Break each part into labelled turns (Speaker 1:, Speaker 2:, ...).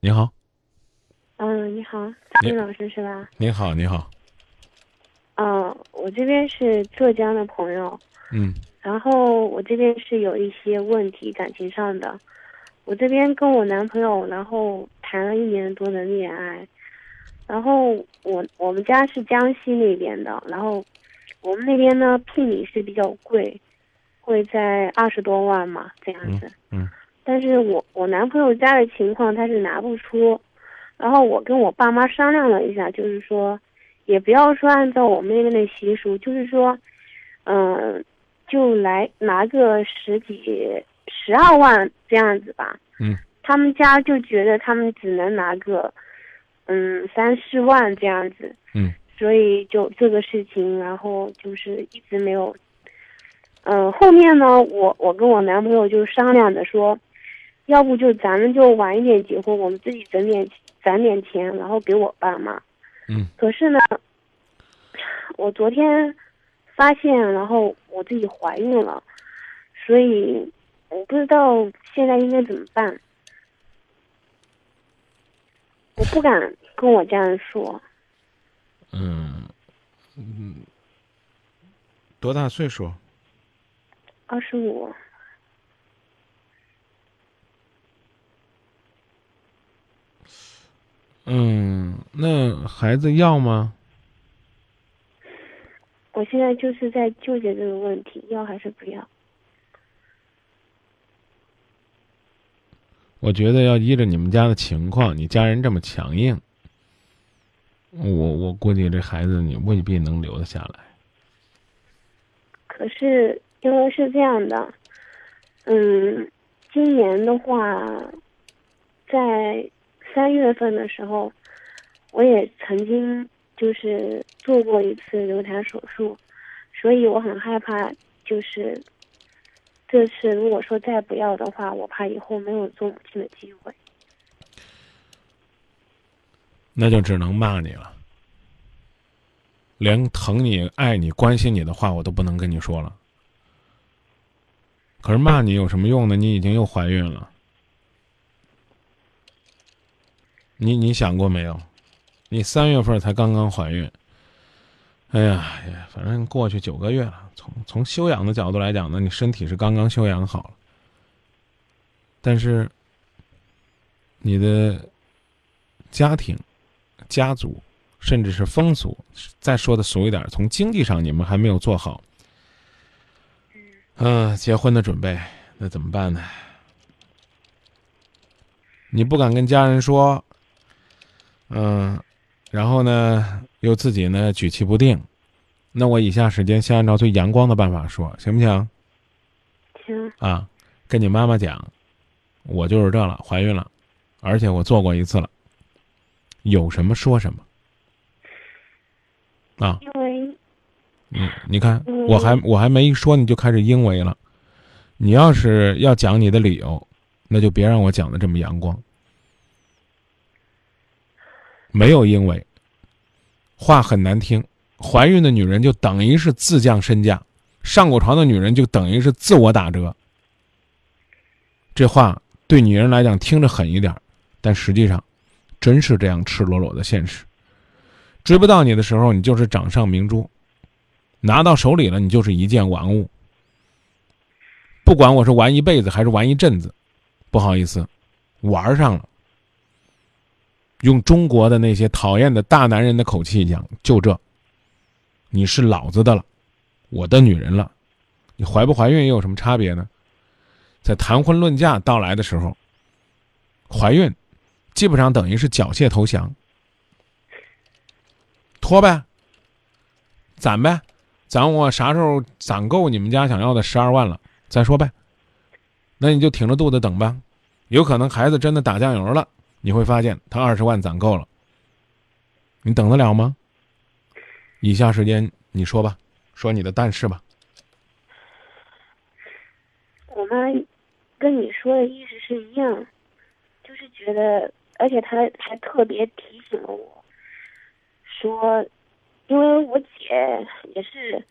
Speaker 1: 你好，
Speaker 2: 嗯，你好，
Speaker 1: 你
Speaker 2: 张老师是吧？
Speaker 1: 你好，你好，
Speaker 2: 嗯，我这边是浙江的朋友，
Speaker 1: 嗯。
Speaker 2: 然后我这边是有一些问题感情上的，我这边跟我男朋友，然后谈了一年多的恋爱，然后我我们家是江西那边的，然后我们那边呢聘礼是比较贵，会在二十多万嘛这样子。
Speaker 1: 嗯
Speaker 2: 但是我我男朋友家的情况他是拿不出，然后我跟我爸妈商量了一下，就是说，也不要说按照我们那边的习俗，就是说，嗯、就来拿个十几十二万这样子吧。
Speaker 1: 嗯。
Speaker 2: 他们家就觉得他们只能拿个，嗯三四万这样子。
Speaker 1: 嗯。
Speaker 2: 所以就这个事情，然后就是一直没有。嗯、后面呢，我我跟我男朋友就商量着说，要不就咱们就晚一点结婚，我们自己整点攒点钱，然后给我爸妈。
Speaker 1: 嗯。
Speaker 2: 可是呢，我昨天发现，然后我自己怀孕了，所以我不知道现在应该怎么办。我不敢跟我家人说，
Speaker 1: 嗯嗯，多大岁数？
Speaker 2: 二十五，
Speaker 1: 嗯，那孩子要吗？
Speaker 2: 我现在就是在纠结这个问题，要还是不要？
Speaker 1: 我觉得要依着你们家的情况，你家人这么强硬，我我估计这孩子你未必能留得下来。
Speaker 2: 可是因为是这样的，嗯，今年的话，在三月份的时候，我也曾经就是做过一次流产手术，所以我很害怕，就是这次如果说再不要的话，我怕以后没有做母亲的机会。
Speaker 1: 那就只能骂你了，连疼你、爱你、关心你的话我都不能跟你说了。可是骂你有什么用呢？你已经又怀孕了，你你想过没有？你三月份才刚刚怀孕，哎呀呀，反正过去九个月了。从从修养的角度来讲呢，你身体是刚刚修养好了，但是你的家庭。家族，甚至是风俗，再说的俗一点，从经济上你们还没有做好，嗯、结婚的准备，那怎么办呢？你不敢跟家人说，嗯、然后呢，又自己呢举棋不定，那我以下时间先按照最阳光的办法说，行不行？
Speaker 2: 行，
Speaker 1: 啊，跟你妈妈讲，我就是这了，怀孕了，而且我做过一次了，有什么说什么。啊，
Speaker 2: 因为
Speaker 1: 嗯你看，
Speaker 2: 嗯
Speaker 1: 我还我还没一说，你就开始因为了。你要是要讲你的理由，那就别让我讲的这么阳光。没有因为，话很难听。怀孕的女人就等于是自降身价，上过床的女人就等于是自我打折。这话对女人来讲听着狠一点，但实际上，真是这样赤裸裸的现实。追不到你的时候，你就是掌上明珠；拿到手里了，你就是一件玩物。不管我是玩一辈子还是玩一阵子，不好意思，玩上了。用中国的那些讨厌的大男人的口气讲，就这，你是老子的了，我的女人了，你怀不怀孕又有什么差别呢？在谈婚论嫁到来的时候，怀孕基本上等于是缴械投降。拖呗，攒呗，攒我啥时候攒够你们家想要的十二万了再说呗。那你就挺着肚子等吧，有可能孩子真的打酱油了，你会发现他二十万攒够了，你等得了吗？以下时间你说吧，说你的但是吧。
Speaker 2: 我妈跟你说的意思是一样，就是觉得，而且她还特别提醒了我，说，因为我姐也是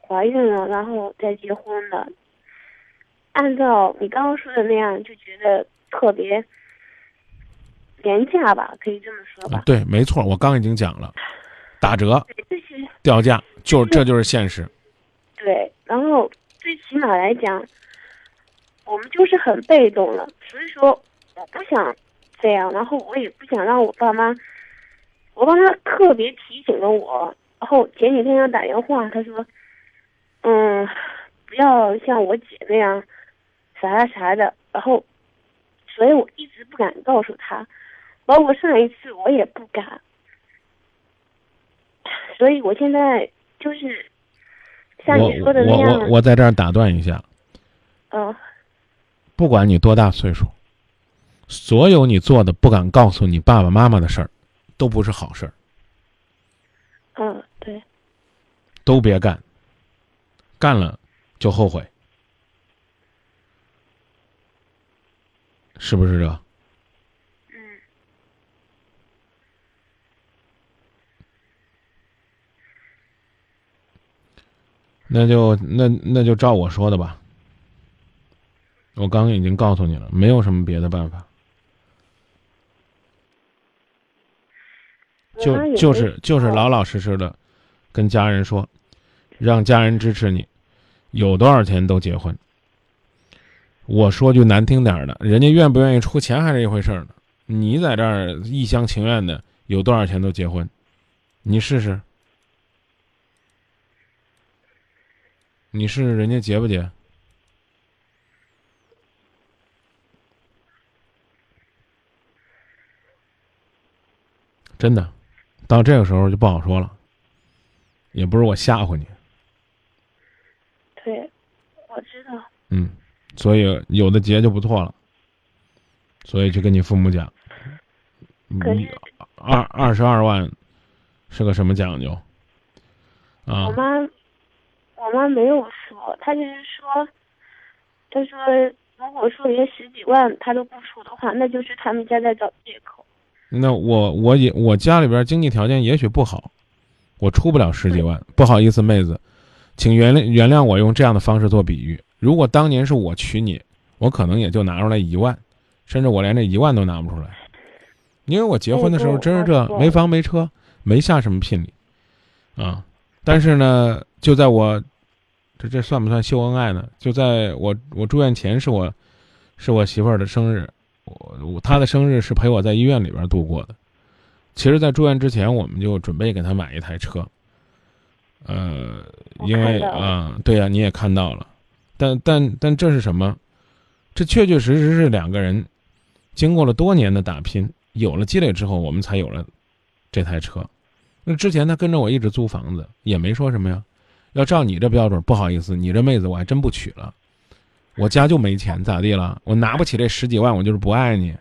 Speaker 2: 怀孕了，然后再结婚的。按照你刚刚说的那样，就觉得特别，廉价吧，可以这么说吧。
Speaker 1: 对，没错，我刚已经讲了，打折、掉价，就这就是现实。
Speaker 2: 对，然后最起码来讲，我们就是很被动了，所以说我不想这样，然后我也不想让我爸妈，我爸妈特别提醒了我，然后前几天要打电话，他说，嗯，不要像我姐那样啥啥啥的，然后，所以我一直不敢告诉他，包括上一次我也不敢，所以我现在就是。像你说的那
Speaker 1: 我
Speaker 2: 样，
Speaker 1: 我我在这儿打断一下，
Speaker 2: 嗯，
Speaker 1: 不管你多大岁数，所有你做的不敢告诉你爸爸妈妈的事儿，都不是好事儿，
Speaker 2: 嗯，对，
Speaker 1: 都别干，干了就后悔，是不是这？那就那那就照我说的吧。我刚刚已经告诉你了，没有什么别的办法，就就是就是老老实实的跟家人说，让家人支持你，有多少钱都结婚。我说句难听点儿的，人家愿不愿意出钱还是一回事儿呢。你在这儿一厢情愿的，有多少钱都结婚，你试试，你试试人家结不结？真的，到这个时候就不好说了，也不是我吓唬你，
Speaker 2: 对，我知道，
Speaker 1: 嗯，所以有的结就不错了，所以去跟你父母讲，你
Speaker 2: 可是
Speaker 1: 二二十二万是个什么讲究啊
Speaker 2: 我？妈，我妈没有说，她就是说，她说如果说连十几万她都不出的话，那就是他们家在找借口。
Speaker 1: 那我我也我家里边经济条件也许不好，我出不了十几万，不好意思，妹子，请原谅原谅我用这样的方式做比喻。如果当年是我娶你，我可能也就拿出来一万，甚至我连这一万都拿不出来，因为我结婚的时候真是这没房没车，没下什么聘礼，啊，但是呢，就在我这这算不算秀恩爱呢？就在我我住院前是我是我媳妇儿的生日，我我她的生日是陪我在医院里边度过的。其实，在住院之前，我们就准备给她买一台车。呃，因为啊、对呀、你也看到了，但但但这是什么？这确确实实是两个人经过了多年的打拼，有了积累之后，我们才有了这台车。那之前他跟着我一直租房子，也没说什么呀。要照你这标准，不好意思，你这妹子我还真不娶了。我家就没钱，咋地了？我拿不起这十几万，我就是不爱你。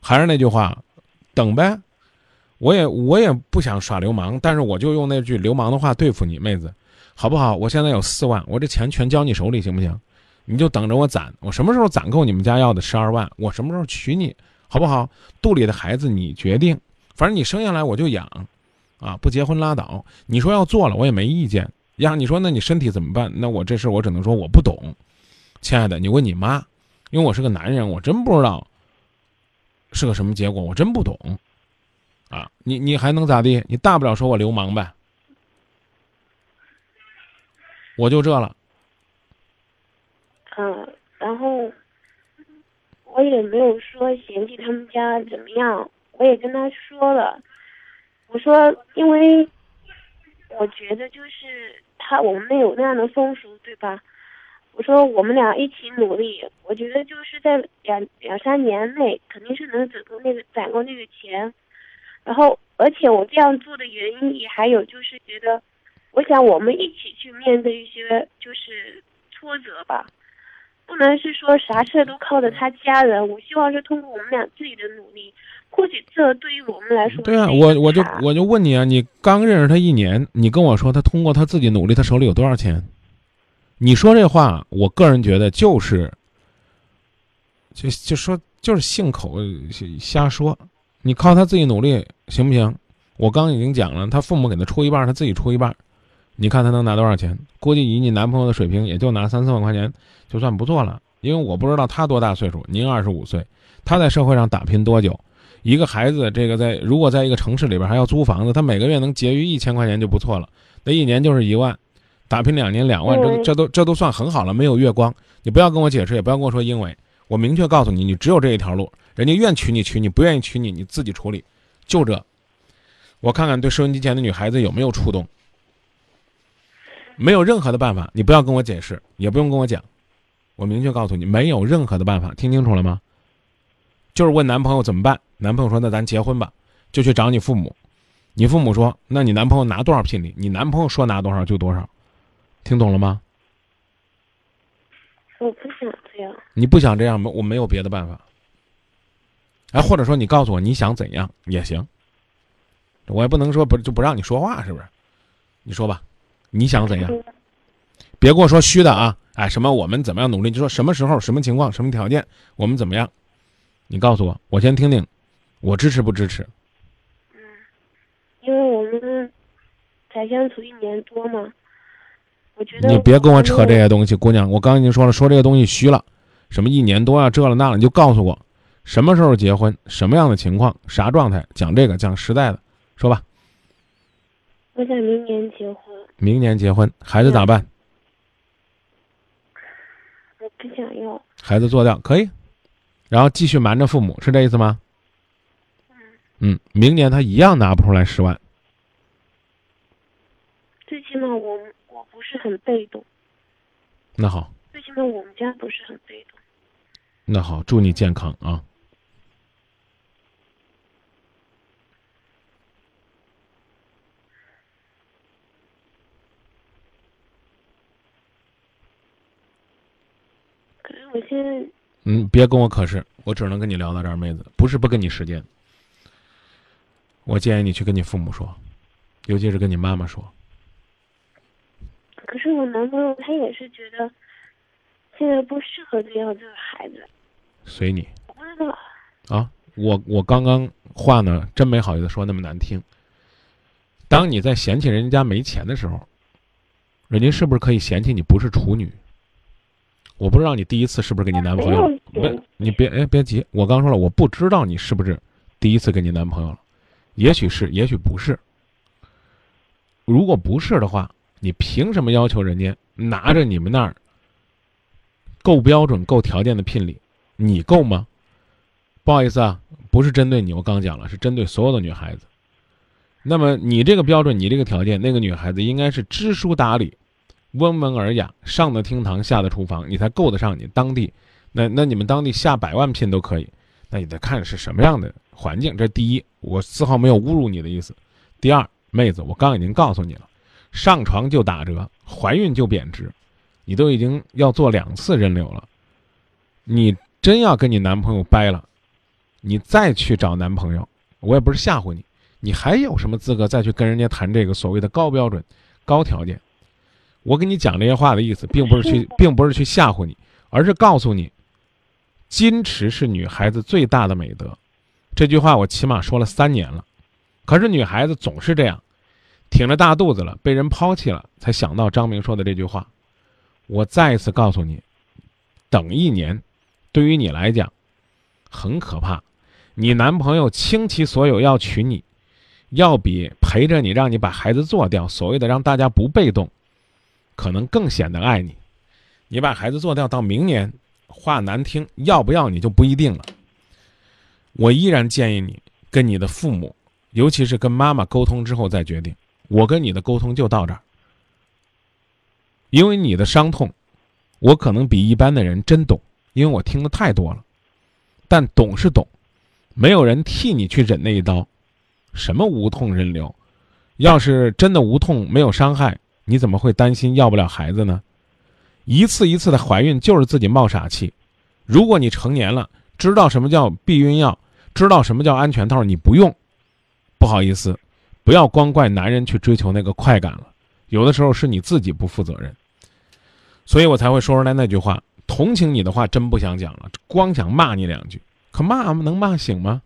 Speaker 1: 还是那句话，等呗。我也我也不想耍流氓，但是我就用那句流氓的话对付你，妹子，好不好？我现在有四万，我这钱全交你手里，行不行？你就等着我攒，我什么时候攒够你们家要的十二万，我什么时候娶你，好不好？肚里的孩子你决定，反正你生下来我就养，啊，不结婚拉倒。你说要做了，我也没意见。呀，你说那你身体怎么办？那我这事我只能说我不懂，亲爱的，你问你妈，因为我是个男人，我真不知道是个什么结果，我真不懂，啊，你你还能咋地？你大不了说我流氓呗，我就这了。
Speaker 2: 嗯，然后我也没有说嫌弃他们家怎么样，我也跟他说了，我说因为我觉得就是他我们没有那样的风俗，对吧？我说我们俩一起努力，我觉得就是在两两三年内肯定是能攒够那个攒够那个钱，然后而且我这样做的原因也还有就是觉得，我想我们一起去面对一些就是挫折吧。不能是说啥事都靠着他家人，我希望是通过我们俩自己的努力，或许这对于我们来说
Speaker 1: 对啊，我我就我就问你啊，你刚认识他一年，你跟我说他通过他自己努力，他手里有多少钱？你说这话，我个人觉得就是，就就说就是信口瞎说。你靠他自己努力行不行？我刚已经讲了，他父母给他出一半，他自己出一半，你看他能拿多少钱？估计以你男朋友的水平，也就拿三四万块钱就算不错了。因为我不知道他多大岁数，您二十五岁，他在社会上打拼多久？一个孩子，这个在如果在一个城市里边还要租房子，他每个月能节余一千块钱就不错了。那一年就是一万，打拼两年两万，这这都这都算很好了。没有月光，你不要跟我解释，也不要跟我说因为，我明确告诉你，你只有这一条路。人家愿娶你娶你，不愿意娶你你自己处理，就这。我看看对收音机前的女孩子有没有触动。没有任何的办法，你不要跟我解释，也不用跟我讲，我明确告诉你，没有任何的办法，听清楚了吗？就是问男朋友怎么办？男朋友说：“那咱结婚吧。”就去找你父母，你父母说：“那你男朋友拿多少聘礼？你男朋友说拿多少就多少。”听懂了吗？
Speaker 2: 我不想这样。
Speaker 1: 你不想这样吗？我没有别的办法。哎，或者说你告诉我你想怎样也行。我也不能说不就不让你说话，是不是？你说吧。你想怎样？别跟我说虚的啊！哎，什么我们怎么样努力？就说什么时候、什么情况、什么条件，我们怎么样？你告诉我，我先听听，我支持不支持？
Speaker 2: 嗯，因为我们才相处一年多嘛，我觉得
Speaker 1: 你别跟我扯这些东西，姑娘，我刚已经说了，说这些东西虚了，什么一年多啊，这了那了，你就告诉我什么时候结婚，什么样的情况，啥状态？讲这个，讲实在的，说吧。
Speaker 2: 我想明年结婚。
Speaker 1: 明年结婚，孩子咋办？
Speaker 2: 我不想要。
Speaker 1: 孩子做掉可以，然后继续瞒着父母，是这意思吗？
Speaker 2: 嗯。
Speaker 1: 嗯，明年他一样拿不出来十万。
Speaker 2: 最起码我我不是很被动。
Speaker 1: 那好。
Speaker 2: 最起码我们家不是很被动。
Speaker 1: 那好，祝你健康啊。
Speaker 2: 我现在，
Speaker 1: 嗯，别跟我可是，我只能跟你聊到这儿，妹子，不是不给你时间。我建议你去跟你父母说，尤其是跟你妈妈说。
Speaker 2: 可是我男朋友他也是觉得，现在不适合这样这个孩子。
Speaker 1: 随你。啊，我我刚刚话呢，真没好意思说那么难听。当你在嫌弃人家没钱的时候，人家是不是可以嫌弃你不是处女？我不知道你第一次是不是跟你男朋友？别，你别哎，别急。我刚说了，我不知道你是不是第一次跟你男朋友了，也许是，也许不是。如果不是的话，你凭什么要求人家拿着你们那儿够标准、够条件的聘礼，你够吗？不好意思啊，不是针对你，我刚讲了，是针对所有的女孩子。那么你这个标准，你这个条件，那个女孩子应该是知书达理。温文尔雅，上的厅堂，下的厨房，你才够得上你当地。那那你们当地下百万聘都可以，那你得看是什么样的环境。这第一，我丝毫没有侮辱你的意思。第二，妹子，我刚已经告诉你了，上床就打折，怀孕就贬值，你都已经要做两次人流了。你真要跟你男朋友掰了，你再去找男朋友，我也不是吓唬你，你还有什么资格再去跟人家谈这个所谓的高标准、高条件？我跟你讲这些话的意思，并不是去，并不是去吓唬你，而是告诉你，矜持是女孩子最大的美德。这句话我起码说了三年了，可是女孩子总是这样，挺着大肚子了，被人抛弃了，才想到张明说的这句话。我再一次告诉你，等一年，对于你来讲，很可怕。你男朋友倾其所有要娶你，要比陪着你让你把孩子做掉，所谓的让大家不被动。可能更显得爱你，你把孩子做掉，到明年，话难听，要不要你就不一定了。我依然建议你跟你的父母，尤其是跟妈妈沟通之后再决定。我跟你的沟通就到这儿，因为你的伤痛，我可能比一般的人真懂，因为我听的太多了。但懂是懂，没有人替你去忍那一刀，什么无痛人流，要是真的无痛，没有伤害。你怎么会担心要不了孩子呢？一次一次的怀孕就是自己冒傻气。如果你成年了，知道什么叫避孕药，知道什么叫安全套，你不用，不好意思，不要光怪男人去追求那个快感了。有的时候是你自己不负责任，所以我才会说出来那句话。同情你的话真不想讲了，光想骂你两句。可骂能骂醒吗？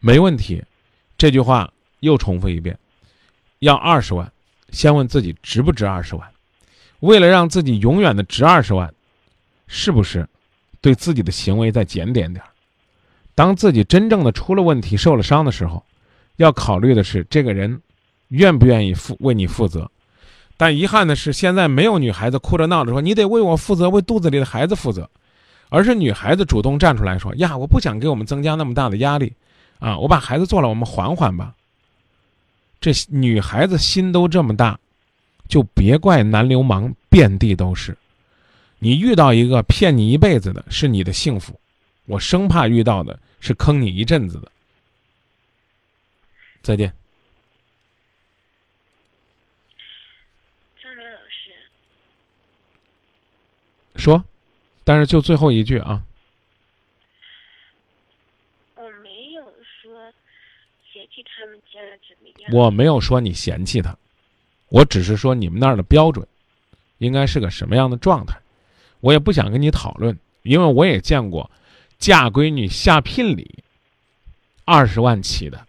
Speaker 1: 没问题，这句话又重复一遍。要二十万，先问自己值不值二十万。为了让自己永远的值二十万，是不是对自己的行为再检点点儿当自己真正的出了问题、受了伤的时候，要考虑的是这个人愿不愿意负为你负责。但遗憾的是，现在没有女孩子哭着闹着说你得为我负责，为肚子里的孩子负责，而是女孩子主动站出来说：“呀，我不想给我们增加那么大的压力，啊，我把孩子做了，我们缓缓吧。”这女孩子心都这么大，就别怪男流氓遍地都是。你遇到一个骗你一辈子的，是你的幸福；我生怕遇到的是坑你一阵子的。再见。说，但是就最后一句啊。
Speaker 2: 我没有说嫌弃
Speaker 1: 我没有说你嫌弃他，我只是说你们那儿的标准，应该是个什么样的状态。我也不想跟你讨论，因为我也见过嫁闺女下聘礼二十万起的。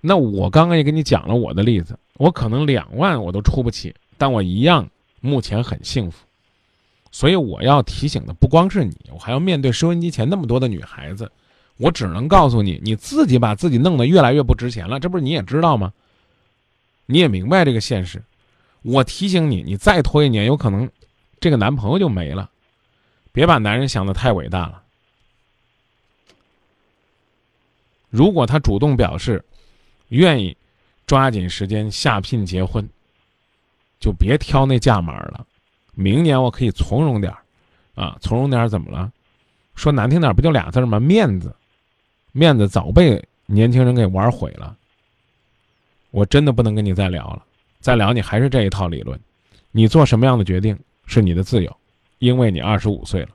Speaker 1: 那我刚刚也跟你讲了我的例子，我可能两万我都出不起，但我一样目前很幸福。所以我要提醒的不光是你，我还要面对收音机前那么多的女孩子。我只能告诉你，你自己把自己弄得越来越不值钱了，这不是你也知道吗？你也明白这个现实。我提醒你，你再拖一年，有可能这个男朋友就没了。别把男人想的太伟大了。如果他主动表示愿意抓紧时间下聘结婚，就别挑那价码了。明年我可以从容点儿，啊，从容点儿怎么了？说难听点儿，不就俩字吗？面子，面子早被年轻人给玩毁了。我真的不能跟你再聊了，再聊你还是这一套理论。你做什么样的决定是你的自由，因为你二十五岁了。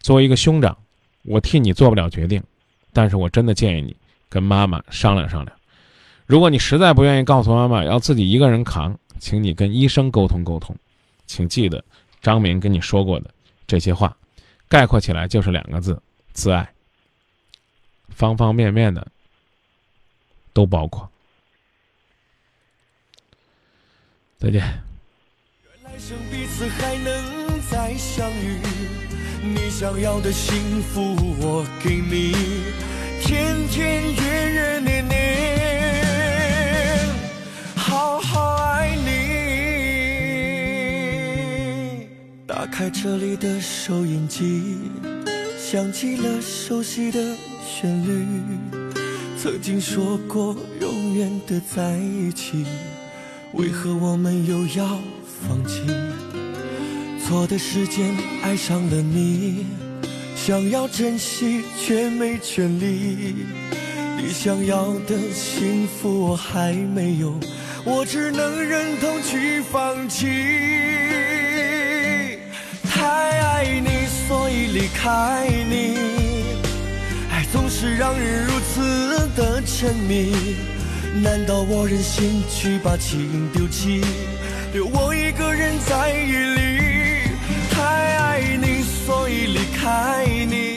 Speaker 1: 作为一个兄长，我替你做不了决定，但是我真的建议你跟妈妈商量商量。如果你实在不愿意告诉妈妈，要自己一个人扛，请你跟医生沟通沟通。请记得，张明跟你说过的这些话，概括起来就是两个字：自爱。方方面面的都包括。再见。
Speaker 3: 来生彼此还能再相遇，你想要的幸福我给你，天天月月年年，好好爱你。打开这里的收音机，响起了熟悉的旋律，曾经说过永远的在一起。为何我们又要放弃？错的时间爱上了你，想要珍惜却没权利。你想要的幸福我还没有，我只能忍痛去放弃。太爱你，所以离开你，是让人如此的沉迷难道我忍心去把情丢弃留我一个人在夜里太爱你所以离开你